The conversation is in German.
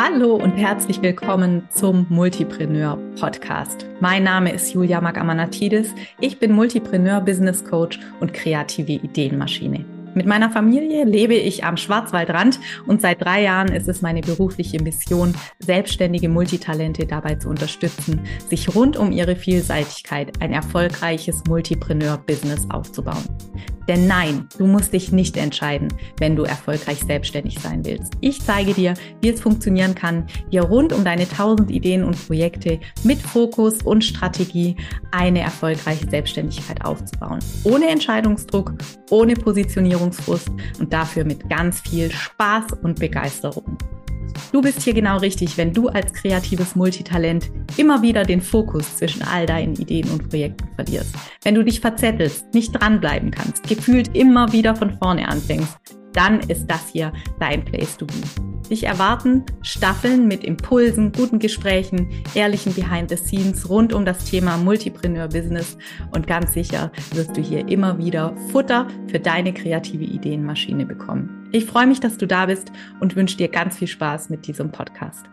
Hallo und herzlich willkommen zum Multipreneur Podcast. Mein Name ist Julia Magamanatidis. Ich bin Multipreneur, Business Coach und kreative Ideenmaschine. Mit meiner Familie lebe ich am Schwarzwaldrand und seit drei Jahren ist es meine berufliche Mission, selbstständige Multitalente dabei zu unterstützen, sich rund um ihre Vielseitigkeit ein erfolgreiches Multipreneur-Business aufzubauen. Denn nein, du musst dich nicht entscheiden, wenn du erfolgreich selbstständig sein willst. Ich zeige dir, wie es funktionieren kann, dir rund um deine tausend Ideen und Projekte mit Fokus und Strategie eine erfolgreiche Selbstständigkeit aufzubauen. Ohne Entscheidungsdruck, ohne Positionierungsfrust und dafür mit ganz viel Spaß und Begeisterung. Du bist hier genau richtig, wenn du als kreatives Multitalent immer wieder den Fokus zwischen all deinen Ideen und Projekten verlierst. Wenn du dich verzettelst, nicht dranbleiben kannst, gefühlt immer wieder von vorne anfängst, dann ist das hier dein Place to be. Dich erwarten Staffeln mit Impulsen, guten Gesprächen, ehrlichen Behind the Scenes rund um das Thema Multipreneur Business und ganz sicher wirst du hier immer wieder Futter für deine kreative Ideenmaschine bekommen. Ich freue mich, dass du da bist und wünsche dir ganz viel Spaß mit diesem Podcast.